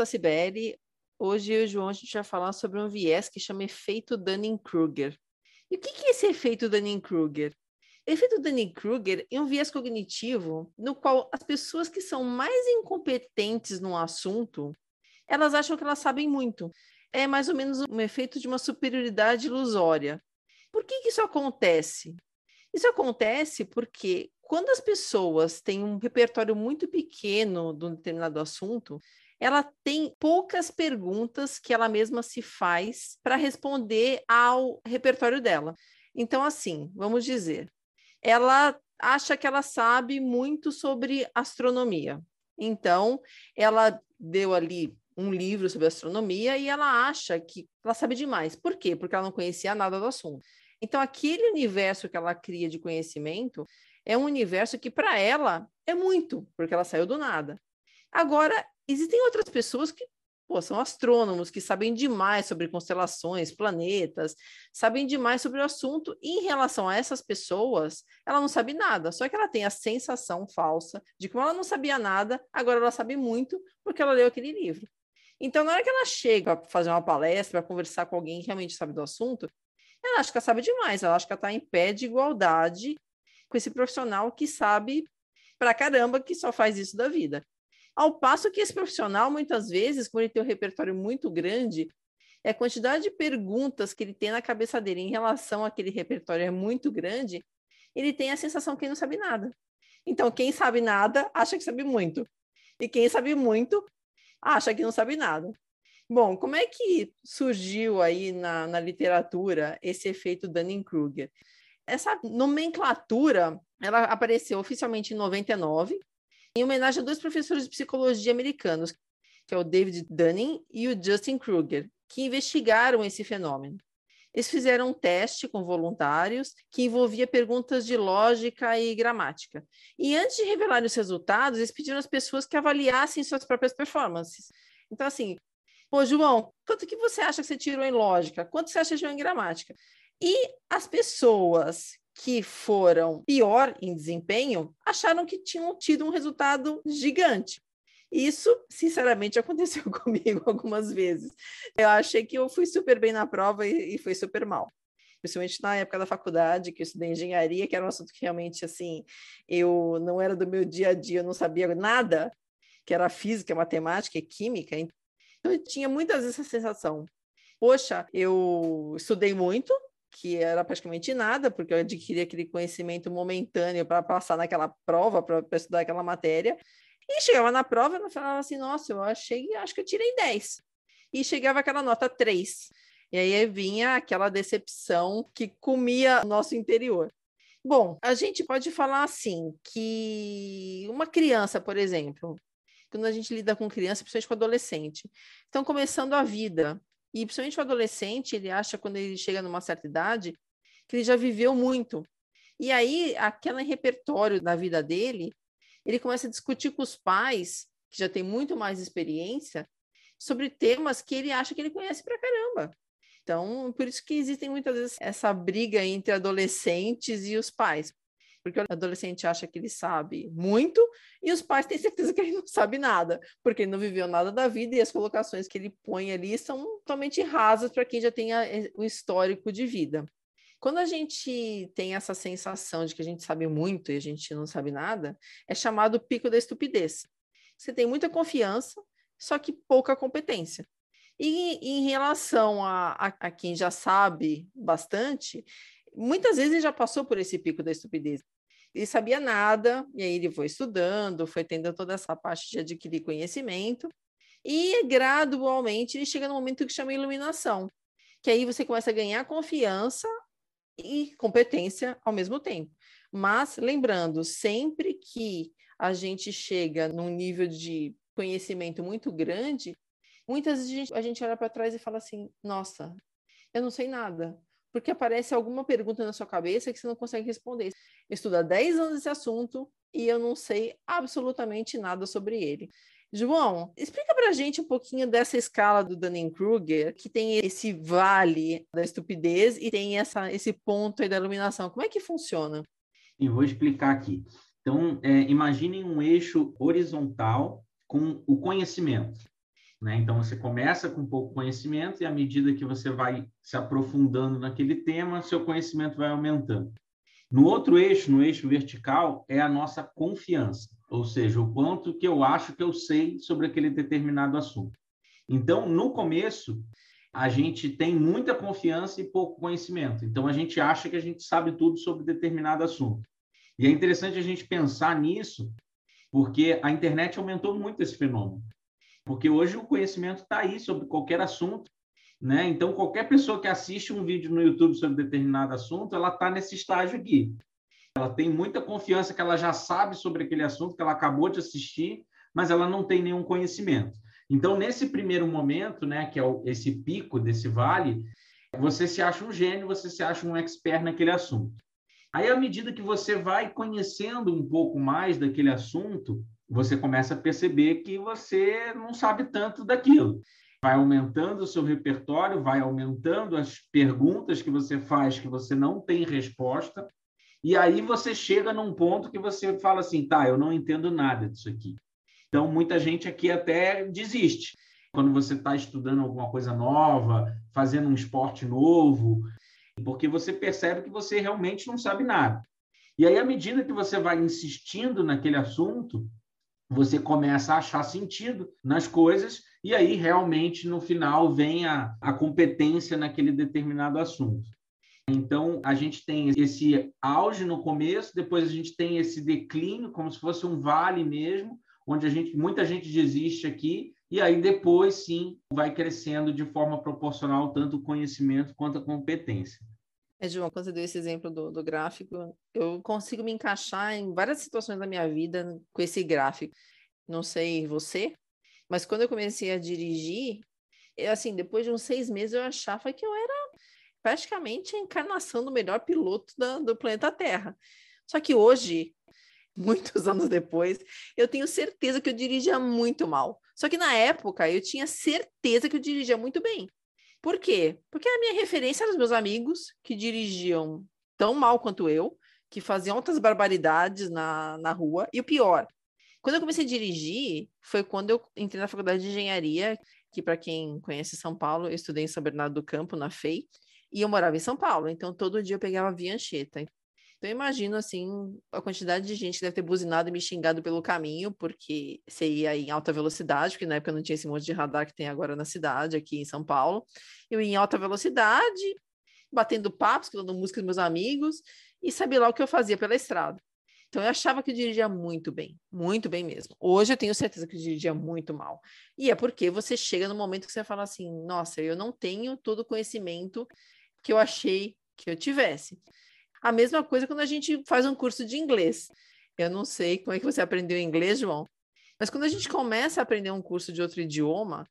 Olá, sou a Cibele. Hoje eu e o João a gente vai falar sobre um viés que chama efeito Dunning-Kruger. E o que é esse efeito Dunning-Kruger? Efeito Dunning-Kruger é um viés cognitivo no qual as pessoas que são mais incompetentes no assunto, elas acham que elas sabem muito. É mais ou menos um efeito de uma superioridade ilusória. Por que, que isso acontece? Isso acontece porque quando as pessoas têm um repertório muito pequeno de um determinado assunto, ela tem poucas perguntas que ela mesma se faz para responder ao repertório dela. Então, assim, vamos dizer, ela acha que ela sabe muito sobre astronomia. Então, ela deu ali um livro sobre astronomia e ela acha que ela sabe demais. Por quê? Porque ela não conhecia nada do assunto. Então, aquele universo que ela cria de conhecimento é um universo que, para ela, é muito, porque ela saiu do nada. Agora, existem outras pessoas que pô, são astrônomos, que sabem demais sobre constelações, planetas, sabem demais sobre o assunto. E em relação a essas pessoas, ela não sabe nada, só que ela tem a sensação falsa de que ela não sabia nada, agora ela sabe muito porque ela leu aquele livro. Então, na hora que ela chega para fazer uma palestra, para conversar com alguém que realmente sabe do assunto, ela acha que ela sabe demais, ela acha que ela está em pé de igualdade com esse profissional que sabe pra caramba que só faz isso da vida. Ao passo que esse profissional, muitas vezes, quando ele tem um repertório muito grande, é a quantidade de perguntas que ele tem na cabeça dele em relação àquele repertório é muito grande, ele tem a sensação que ele não sabe nada. Então, quem sabe nada acha que sabe muito. E quem sabe muito acha que não sabe nada. Bom, como é que surgiu aí na, na literatura esse efeito Dunning-Kruger? Essa nomenclatura, ela apareceu oficialmente em 99, em homenagem a dois professores de psicologia americanos, que é o David Dunning e o Justin Kruger, que investigaram esse fenômeno. Eles fizeram um teste com voluntários que envolvia perguntas de lógica e gramática. E antes de revelar os resultados, eles pediram às pessoas que avaliassem suas próprias performances. Então, assim, pô, João, quanto que você acha que você tirou em lógica? Quanto você acha que tirou em gramática? E as pessoas que foram pior em desempenho acharam que tinham tido um resultado gigante. Isso, sinceramente, aconteceu comigo algumas vezes. Eu achei que eu fui super bem na prova e, e foi super mal. Principalmente na época da faculdade, que eu estudei engenharia, que era um assunto que realmente, assim, eu não era do meu dia a dia, eu não sabia nada, que era física, matemática e química. Então, eu tinha muitas vezes essa sensação. Poxa, eu estudei muito, que era praticamente nada, porque eu adquiri aquele conhecimento momentâneo para passar naquela prova, para estudar aquela matéria. E chegava na prova e falava assim: nossa, eu achei, acho que eu tirei 10. E chegava aquela nota 3. E aí vinha aquela decepção que comia o nosso interior. Bom, a gente pode falar assim que uma criança, por exemplo, quando a gente lida com criança, principalmente com adolescente, estão começando a vida, e principalmente o adolescente, ele acha quando ele chega numa certa idade que ele já viveu muito. E aí, aquele repertório da vida dele, ele começa a discutir com os pais, que já tem muito mais experiência, sobre temas que ele acha que ele conhece pra caramba. Então, por isso que existem muitas vezes essa briga entre adolescentes e os pais porque o adolescente acha que ele sabe muito e os pais têm certeza que ele não sabe nada, porque ele não viveu nada da vida e as colocações que ele põe ali são totalmente rasas para quem já tenha eh, o histórico de vida. Quando a gente tem essa sensação de que a gente sabe muito e a gente não sabe nada, é chamado pico da estupidez. Você tem muita confiança, só que pouca competência. E em relação a, a, a quem já sabe bastante, muitas vezes ele já passou por esse pico da estupidez. Ele sabia nada, e aí ele foi estudando, foi tendo toda essa parte de adquirir conhecimento, e gradualmente ele chega no momento que chama iluminação, que aí você começa a ganhar confiança e competência ao mesmo tempo. Mas lembrando, sempre que a gente chega num nível de conhecimento muito grande, muitas vezes a gente, a gente olha para trás e fala assim: nossa, eu não sei nada. Porque aparece alguma pergunta na sua cabeça que você não consegue responder. Há 10 anos esse assunto e eu não sei absolutamente nada sobre ele. João, explica para a gente um pouquinho dessa escala do Dunning-Kruger, que tem esse vale da estupidez e tem essa, esse ponto aí da iluminação. Como é que funciona? Eu vou explicar aqui. Então, é, imaginem um eixo horizontal com o conhecimento. Né? Então, você começa com pouco conhecimento e, à medida que você vai se aprofundando naquele tema, seu conhecimento vai aumentando. No outro eixo, no eixo vertical, é a nossa confiança, ou seja, o quanto que eu acho que eu sei sobre aquele determinado assunto. Então, no começo, a gente tem muita confiança e pouco conhecimento. Então, a gente acha que a gente sabe tudo sobre determinado assunto. E é interessante a gente pensar nisso, porque a internet aumentou muito esse fenômeno. Porque hoje o conhecimento está aí sobre qualquer assunto né? Então, qualquer pessoa que assiste um vídeo no YouTube sobre determinado assunto, ela está nesse estágio aqui. Ela tem muita confiança que ela já sabe sobre aquele assunto que ela acabou de assistir, mas ela não tem nenhum conhecimento. Então, nesse primeiro momento, né, que é esse pico desse vale, você se acha um gênio, você se acha um expert naquele assunto. Aí, à medida que você vai conhecendo um pouco mais daquele assunto, você começa a perceber que você não sabe tanto daquilo vai aumentando o seu repertório, vai aumentando as perguntas que você faz que você não tem resposta, e aí você chega num ponto que você fala assim, tá, eu não entendo nada disso aqui. Então, muita gente aqui até desiste. Quando você está estudando alguma coisa nova, fazendo um esporte novo, porque você percebe que você realmente não sabe nada. E aí, à medida que você vai insistindo naquele assunto, você começa a achar sentido nas coisas e aí realmente no final vem a, a competência naquele determinado assunto. Então, a gente tem esse auge no começo, depois a gente tem esse declínio, como se fosse um vale mesmo, onde a gente, muita gente desiste aqui, e aí depois sim vai crescendo de forma proporcional tanto o conhecimento quanto a competência. É, João, quando você deu esse exemplo do, do gráfico, eu consigo me encaixar em várias situações da minha vida com esse gráfico. Não sei você, mas quando eu comecei a dirigir, eu, assim, depois de uns seis meses, eu achava que eu era praticamente a encarnação do melhor piloto da, do planeta Terra. Só que hoje, muitos anos depois, eu tenho certeza que eu dirigia muito mal. Só que na época, eu tinha certeza que eu dirigia muito bem. Por quê? Porque a minha referência eram os meus amigos que dirigiam tão mal quanto eu, que faziam outras barbaridades na, na rua. E o pior, quando eu comecei a dirigir, foi quando eu entrei na faculdade de engenharia, que para quem conhece São Paulo, eu estudei em São Bernardo do Campo, na FEI, e eu morava em São Paulo, então todo dia eu pegava a Via Anchieta. Então eu imagino, assim, a quantidade de gente que deve ter buzinado e me xingado pelo caminho, porque você ia em alta velocidade, porque na época não tinha esse monte de radar que tem agora na cidade, aqui em São Paulo. Eu ia em alta velocidade, batendo papos, escutando música dos meus amigos, e sabia lá o que eu fazia pela estrada. Então eu achava que eu dirigia muito bem, muito bem mesmo. Hoje eu tenho certeza que eu dirigia muito mal. E é porque você chega no momento que você fala assim: nossa, eu não tenho todo o conhecimento que eu achei que eu tivesse. A mesma coisa quando a gente faz um curso de inglês. Eu não sei como é que você aprendeu inglês, João, mas quando a gente começa a aprender um curso de outro idioma,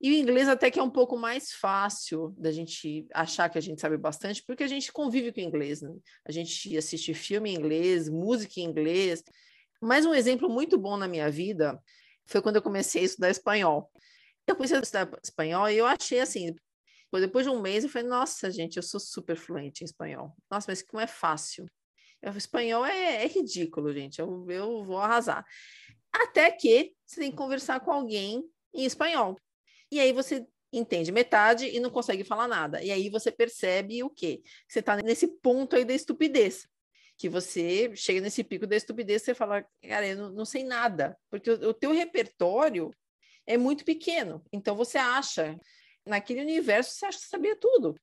e o inglês até que é um pouco mais fácil da gente achar que a gente sabe bastante, porque a gente convive com o inglês, né? A gente assiste filme em inglês, música em inglês. Mas um exemplo muito bom na minha vida foi quando eu comecei a estudar espanhol. Eu comecei a estudar espanhol e eu achei assim, depois de um mês eu falei, nossa, gente, eu sou super fluente em espanhol. Nossa, mas como é fácil. O espanhol é, é ridículo, gente. Eu, eu vou arrasar. Até que você tem que conversar com alguém em espanhol. E aí você entende metade e não consegue falar nada. E aí você percebe o quê? Você está nesse ponto aí da estupidez. Que você chega nesse pico da estupidez, você fala, cara, eu não, não sei nada, porque o, o teu repertório é muito pequeno. Então você acha, naquele universo, você acha que sabia tudo.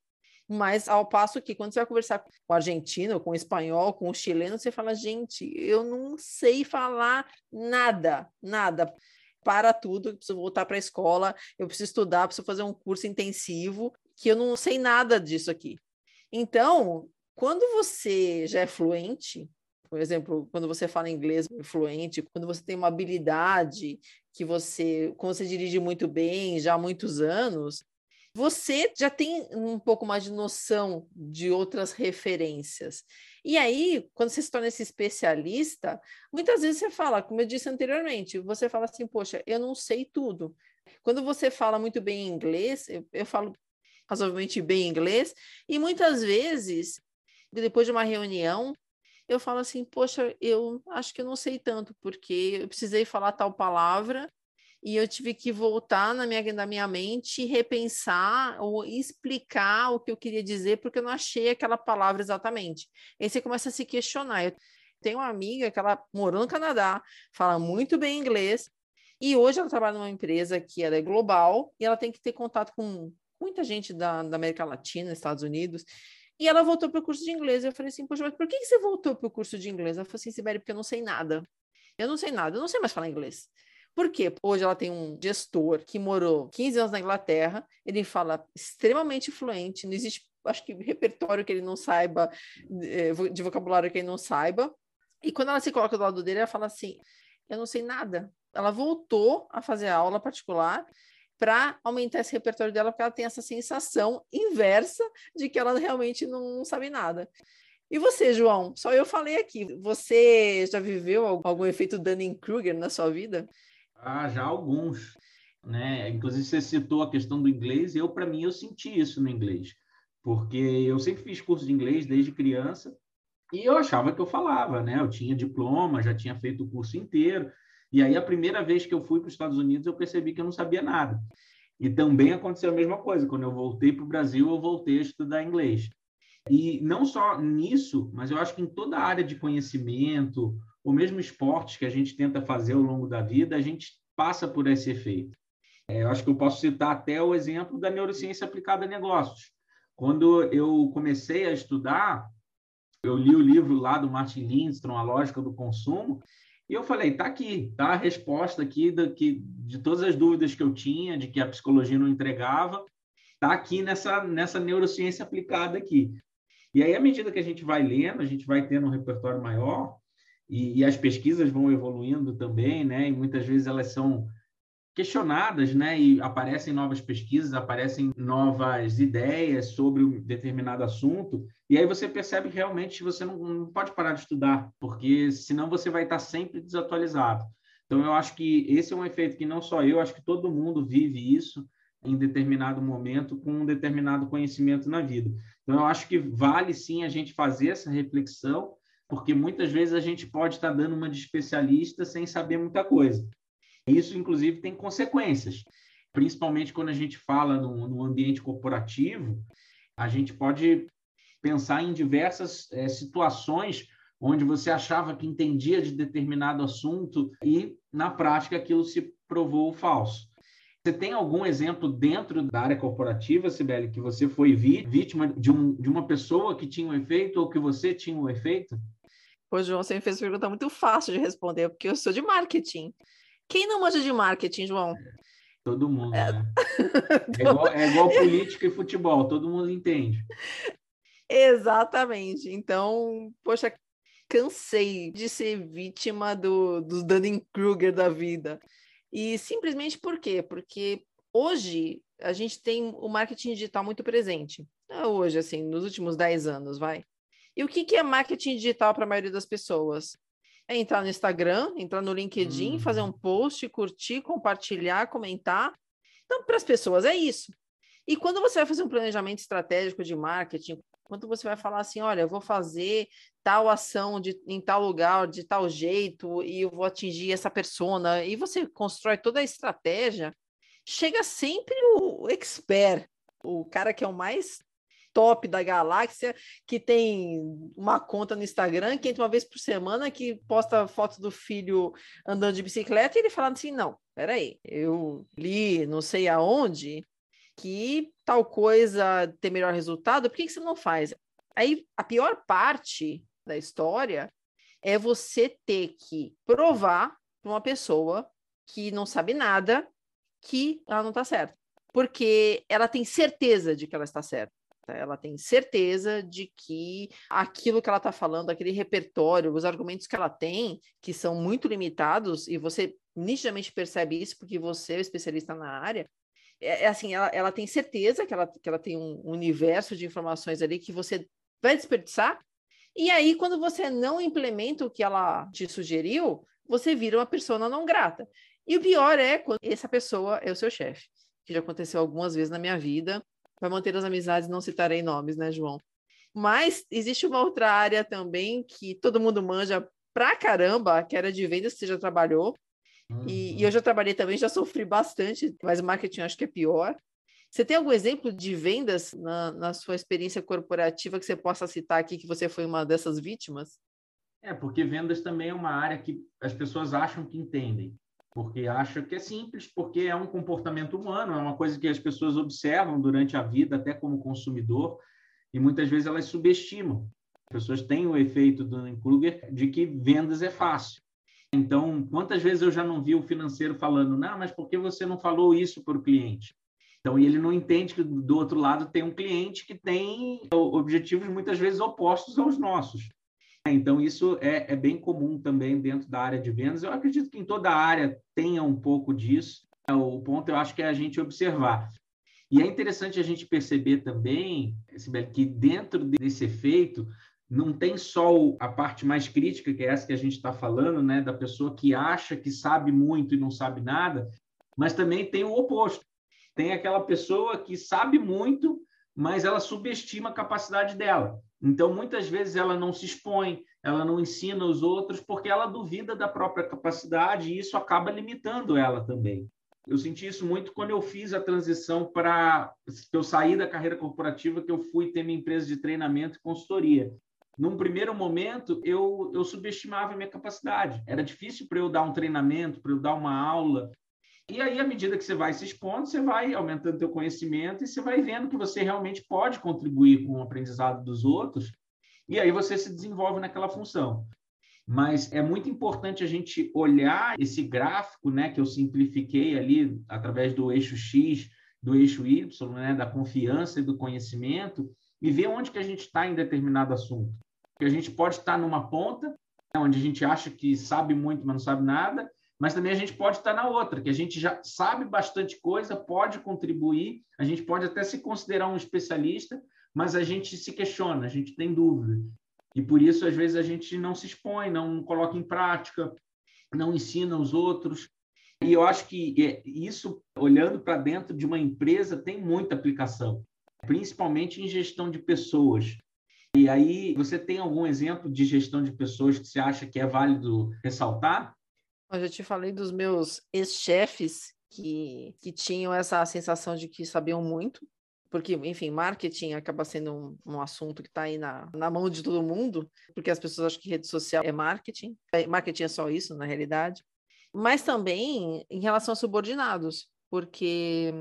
Mas ao passo que quando você vai conversar com o argentino, com o espanhol, com o chileno, você fala, gente, eu não sei falar nada, nada para tudo, eu preciso voltar para a escola, eu preciso estudar, preciso fazer um curso intensivo, que eu não sei nada disso aqui. Então, quando você já é fluente, por exemplo, quando você fala inglês fluente, quando você tem uma habilidade que você, como você dirige muito bem já há muitos anos, você já tem um pouco mais de noção de outras referências. E aí, quando você se torna esse especialista, muitas vezes você fala, como eu disse anteriormente, você fala assim, poxa, eu não sei tudo. Quando você fala muito bem inglês, eu, eu falo razoavelmente bem inglês, e muitas vezes, depois de uma reunião, eu falo assim, poxa, eu acho que eu não sei tanto, porque eu precisei falar tal palavra e eu tive que voltar na minha, na minha mente, repensar ou explicar o que eu queria dizer, porque eu não achei aquela palavra exatamente. Aí você começa a se questionar. Eu tenho uma amiga que ela morou no Canadá, fala muito bem inglês, e hoje ela trabalha numa empresa que ela é global e ela tem que ter contato com muita gente da, da América Latina, Estados Unidos. E ela voltou para o curso de inglês. Eu falei assim, poxa, mas por que, que você voltou para o curso de inglês? Ela falou assim, Sibeli, porque eu não sei nada. Eu não sei nada, eu não sei mais falar inglês. Por quê? Hoje ela tem um gestor que morou 15 anos na Inglaterra, ele fala extremamente fluente, não existe, acho que, repertório que ele não saiba, eh, de vocabulário que ele não saiba. E quando ela se coloca do lado dele, ela fala assim: Eu não sei nada. Ela voltou a fazer aula particular para aumentar esse repertório dela, porque ela tem essa sensação inversa de que ela realmente não sabe nada. E você, João? Só eu falei aqui. Você já viveu algum efeito Dunning-Kruger na sua vida? Ah, já alguns, né? Inclusive você citou a questão do inglês, eu para mim eu senti isso no inglês, porque eu sempre fiz curso de inglês desde criança e eu achava que eu falava, né? Eu tinha diploma, já tinha feito o curso inteiro. E aí a primeira vez que eu fui para os Estados Unidos, eu percebi que eu não sabia nada. E também aconteceu a mesma coisa, quando eu voltei para o Brasil, eu voltei a estudar inglês. E não só nisso, mas eu acho que em toda a área de conhecimento, ou mesmo esportes que a gente tenta fazer ao longo da vida, a gente passa por esse efeito. É, eu acho que eu posso citar até o exemplo da neurociência aplicada a negócios. Quando eu comecei a estudar, eu li o livro lá do Martin Lindstrom, A Lógica do Consumo, e eu falei, tá aqui, tá a resposta aqui do, que, de todas as dúvidas que eu tinha, de que a psicologia não entregava, tá aqui nessa, nessa neurociência aplicada aqui. E aí, à medida que a gente vai lendo, a gente vai tendo um repertório maior, e, e, as pesquisas vão evoluindo também, né? E muitas vezes elas são questionadas, né? E aparecem novas pesquisas, aparecem novas ideias sobre um determinado assunto. E aí você percebe que realmente você não, não pode parar de estudar, porque senão você vai estar sempre desatualizado. Então, eu acho que esse é um efeito que não só eu, acho que todo mundo vive isso em determinado momento com um determinado conhecimento na vida. Então, eu acho que vale sim a gente fazer essa reflexão porque muitas vezes a gente pode estar dando uma de especialista sem saber muita coisa. Isso, inclusive, tem consequências, principalmente quando a gente fala no, no ambiente corporativo, a gente pode pensar em diversas é, situações onde você achava que entendia de determinado assunto e, na prática, aquilo se provou falso. Você tem algum exemplo dentro da área corporativa, Sibeli, que você foi vítima de, um, de uma pessoa que tinha um efeito ou que você tinha um efeito? Pois, João, você me fez uma pergunta muito fácil de responder, porque eu sou de marketing. Quem não manja de marketing, João? Todo mundo, é. né? É igual, é igual política e futebol, todo mundo entende. Exatamente. Então, poxa, cansei de ser vítima do, dos Dunning-Kruger da vida. E simplesmente por quê? Porque hoje a gente tem o marketing digital muito presente. Hoje, assim, nos últimos 10 anos, vai. E o que, que é marketing digital para a maioria das pessoas? É entrar no Instagram, entrar no LinkedIn, hum. fazer um post, curtir, compartilhar, comentar. Então, para as pessoas é isso. E quando você vai fazer um planejamento estratégico de marketing, quando você vai falar assim, olha, eu vou fazer tal ação de, em tal lugar, de tal jeito, e eu vou atingir essa persona, e você constrói toda a estratégia, chega sempre o expert, o cara que é o mais top da galáxia, que tem uma conta no Instagram, que entra uma vez por semana, que posta foto do filho andando de bicicleta, e ele fala assim: não, peraí, eu li não sei aonde que tal coisa tem melhor resultado, por que, que você não faz? Aí a pior parte da história é você ter que provar para uma pessoa que não sabe nada que ela não está certa. Porque ela tem certeza de que ela está certa. Ela tem certeza de que aquilo que ela está falando, aquele repertório, os argumentos que ela tem, que são muito limitados, e você nitidamente percebe isso porque você é especialista na área, é, é assim, ela, ela tem certeza que ela, que ela tem um universo de informações ali que você vai desperdiçar, e aí, quando você não implementa o que ela te sugeriu, você vira uma pessoa não grata. E o pior é quando essa pessoa é o seu chefe, que já aconteceu algumas vezes na minha vida. Para manter as amizades, não citarei nomes, né, João? Mas existe uma outra área também que todo mundo manja pra caramba, que era de vendas que você já trabalhou. Uhum. E, e, eu já trabalhei também, já sofri bastante, mas marketing acho que é pior. Você tem algum exemplo de vendas na, na sua experiência corporativa que você possa citar aqui que você foi uma dessas vítimas? É, porque vendas também é uma área que as pessoas acham que entendem, porque acham que é simples, porque é um comportamento humano, é uma coisa que as pessoas observam durante a vida, até como consumidor, e muitas vezes elas subestimam. As pessoas têm o efeito do Kruger de que vendas é fácil. Então, quantas vezes eu já não vi o financeiro falando, não, mas por que você não falou isso para o cliente? Então, ele não entende que do outro lado tem um cliente que tem objetivos muitas vezes opostos aos nossos. Então, isso é, é, bem comum também dentro da área de vendas. Eu acredito que em toda a área tenha um pouco disso. O ponto, eu acho, que é a gente observar. E é interessante a gente perceber também, que dentro desse efeito, não tem só a parte mais crítica, que é essa que a gente está falando, né, da pessoa que acha que sabe muito e não sabe nada, mas também tem o oposto. Tem aquela pessoa que sabe muito, mas ela subestima a capacidade dela. Então, muitas vezes, ela não se expõe, ela não ensina os outros, porque ela duvida da própria capacidade e isso acaba limitando ela também. Eu senti isso muito quando eu fiz a transição para. Eu saí da carreira corporativa, que eu fui ter minha empresa de treinamento e consultoria. Num primeiro momento, eu, eu subestimava a minha capacidade. Era difícil para eu dar um treinamento, para eu dar uma aula, e aí, à medida que você vai se expondo, você vai aumentando seu conhecimento e você vai vendo que você realmente pode contribuir com o aprendizado dos outros, e aí você se desenvolve naquela função. Mas é muito importante a gente olhar esse gráfico, né, que eu simplifiquei ali através do eixo X, do eixo Y, né, da confiança e do conhecimento, e ver onde que a gente está em determinado assunto. Porque a gente pode estar numa ponta, né, onde a gente acha que sabe muito, mas não sabe nada, mas também a gente pode estar na outra, que a gente já sabe bastante coisa, pode contribuir, a gente pode até se considerar um especialista, mas a gente se questiona, a gente tem dúvida. E por isso, às vezes, a gente não se expõe, não coloca em prática, não ensina os outros. E eu acho que é, isso, olhando para dentro de uma empresa, tem muita aplicação, principalmente em gestão de pessoas. E aí, você tem algum exemplo de gestão de pessoas que você acha que é válido ressaltar? Eu já te falei dos meus ex-chefes que, que tinham essa sensação de que sabiam muito, porque, enfim, marketing acaba sendo um, um assunto que está aí na, na mão de todo mundo, porque as pessoas acham que rede social é marketing, é, marketing é só isso, na realidade, mas também em relação a subordinados, porque,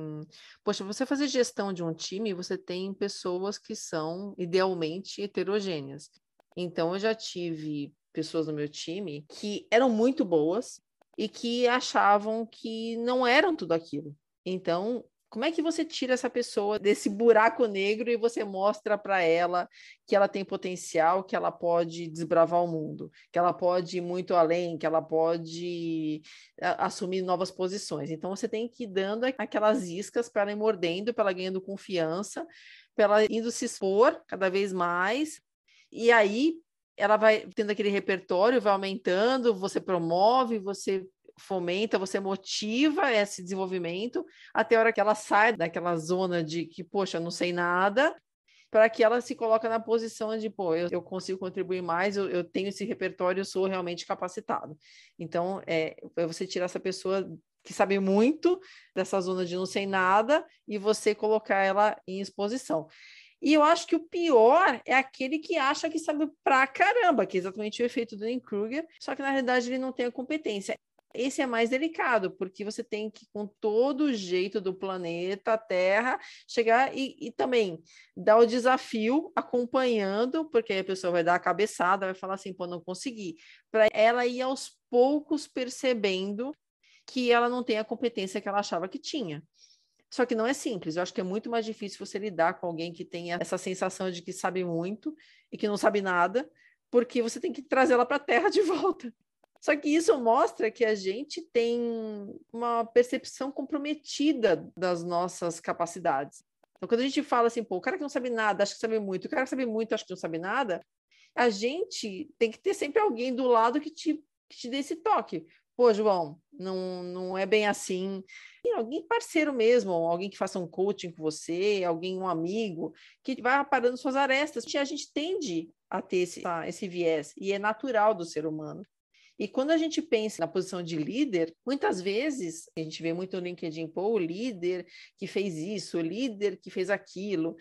poxa, você fazer gestão de um time, você tem pessoas que são idealmente heterogêneas. Então, eu já tive pessoas no meu time que eram muito boas e que achavam que não eram tudo aquilo. Então, como é que você tira essa pessoa desse buraco negro e você mostra para ela que ela tem potencial, que ela pode desbravar o mundo, que ela pode ir muito além, que ela pode assumir novas posições. Então você tem que ir dando aquelas iscas para ela ir mordendo, para ela ganhando confiança, para ela indo se expor cada vez mais. E aí ela vai tendo aquele repertório, vai aumentando, você promove, você fomenta, você motiva esse desenvolvimento até a hora que ela sai daquela zona de que, poxa, não sei nada, para que ela se coloque na posição de, pô, eu, eu consigo contribuir mais, eu, eu, tenho esse repertório, eu sou realmente capacitado. Então, é, é você tirar essa pessoa que sabe muito dessa zona de não sei nada e você colocar ela em exposição. E eu acho que o pior é aquele que acha que sabe pra caramba, que é exatamente o efeito do Dunning Kruger, só que na realidade ele não tem a competência. Esse é mais delicado, porque você tem que, com todo o jeito do planeta, Terra, chegar e, e também dar o desafio acompanhando, porque a pessoa vai dar a cabeçada, vai falar assim, pô, não consegui. Para ela ir aos poucos percebendo que ela não tem a competência que ela achava que tinha. Só que não é simples. Eu acho que é muito mais difícil você lidar com alguém que tenha essa sensação de que sabe muito e que não sabe nada, porque você tem que trazer ela para a terra de volta. Só que isso mostra que a gente tem uma percepção comprometida das nossas capacidades. Então, quando a gente fala assim, pô, o cara que não sabe nada, acha que sabe muito, o cara que sabe muito, acha que não sabe nada, a gente tem que ter sempre alguém do lado que te, que te dê esse toque. Pô, João, não, não é bem assim. Alguém parceiro mesmo, alguém que faça um coaching com você, alguém, um amigo, que vai aparando suas arestas. A gente tende a ter esse, esse viés, e é natural do ser humano. E quando a gente pensa na posição de líder, muitas vezes a gente vê muito no LinkedIn, pô, o líder que fez isso, o líder que fez aquilo.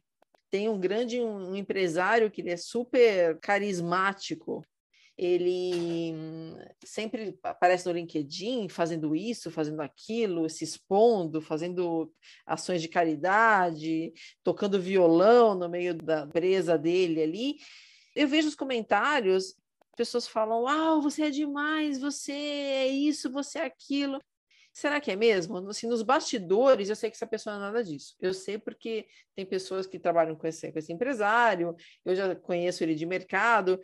Tem um grande um empresário que ele é super carismático, ele sempre aparece no LinkedIn fazendo isso, fazendo aquilo, se expondo, fazendo ações de caridade, tocando violão no meio da empresa dele ali. Eu vejo os comentários, pessoas falam: Uau, você é demais, você é isso, você é aquilo. Será que é mesmo? Assim, nos bastidores, eu sei que essa pessoa não é nada disso. Eu sei porque tem pessoas que trabalham com esse, com esse empresário, eu já conheço ele de mercado,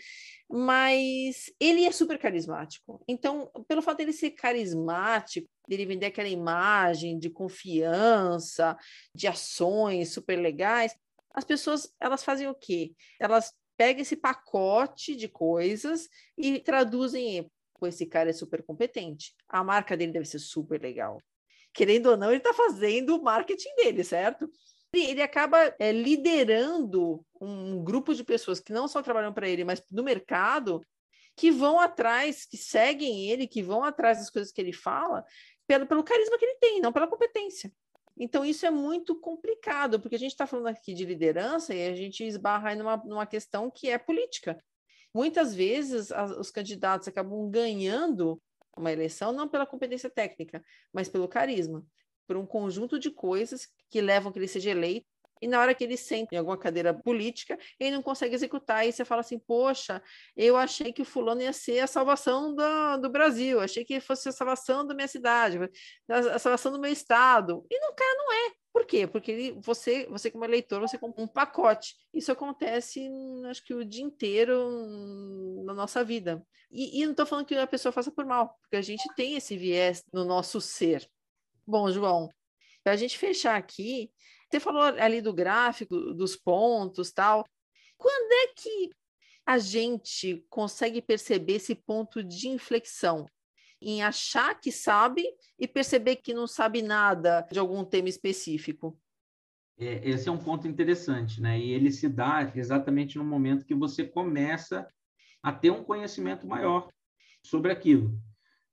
mas ele é super carismático. Então, pelo fato dele ser carismático, dele vender aquela imagem de confiança, de ações super legais, as pessoas elas fazem o quê? Elas pegam esse pacote de coisas e traduzem pô, esse cara é super competente. A marca dele deve ser super legal. Querendo ou não, ele está fazendo o marketing dele, certo? Ele acaba é, liderando um grupo de pessoas que não só trabalham para ele, mas no mercado, que vão atrás, que seguem ele, que vão atrás das coisas que ele fala, pelo, pelo carisma que ele tem, não pela competência. Então, isso é muito complicado, porque a gente está falando aqui de liderança e a gente esbarra aí numa, numa questão que é política. Muitas vezes as, os candidatos acabam ganhando uma eleição não pela competência técnica, mas pelo carisma, por um conjunto de coisas que levam a que ele seja eleito. E na hora que ele senta em alguma cadeira política, ele não consegue executar. E você fala assim: Poxa, eu achei que o fulano ia ser a salvação do, do Brasil, achei que fosse a salvação da minha cidade, a salvação do meu estado. E no cara não é. Por quê? Porque você, você como eleitor, você compra um pacote. Isso acontece, acho que o dia inteiro na nossa vida. E, e não estou falando que a pessoa faça por mal, porque a gente tem esse viés no nosso ser. Bom, João, para a gente fechar aqui, você falou ali do gráfico, dos pontos, tal. Quando é que a gente consegue perceber esse ponto de inflexão? Em achar que sabe e perceber que não sabe nada de algum tema específico. É, esse é um ponto interessante, né? E ele se dá exatamente no momento que você começa a ter um conhecimento maior sobre aquilo.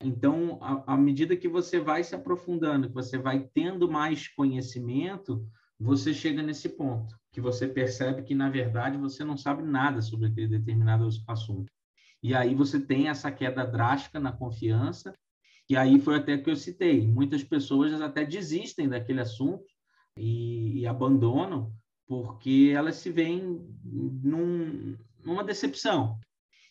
Então, à medida que você vai se aprofundando, que você vai tendo mais conhecimento, você chega nesse ponto, que você percebe que, na verdade, você não sabe nada sobre aquele determinado assunto. E aí você tem essa queda drástica na confiança, e aí foi até que eu citei. Muitas pessoas até desistem daquele assunto e, e abandonam porque elas se veem num, numa decepção.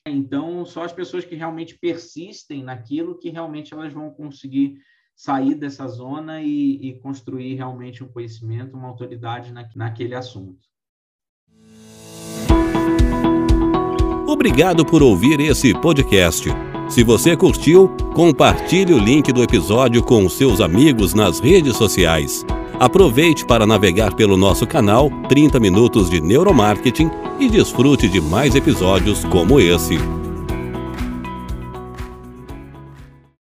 Então, só as pessoas que realmente persistem naquilo que realmente elas vão conseguir sair dessa zona e, e construir realmente um conhecimento, uma autoridade na, naquele assunto. Obrigado por ouvir esse podcast. Se você curtiu, compartilhe o link do episódio com seus amigos nas redes sociais. Aproveite para navegar pelo nosso canal 30 Minutos de Neuromarketing e desfrute de mais episódios como esse.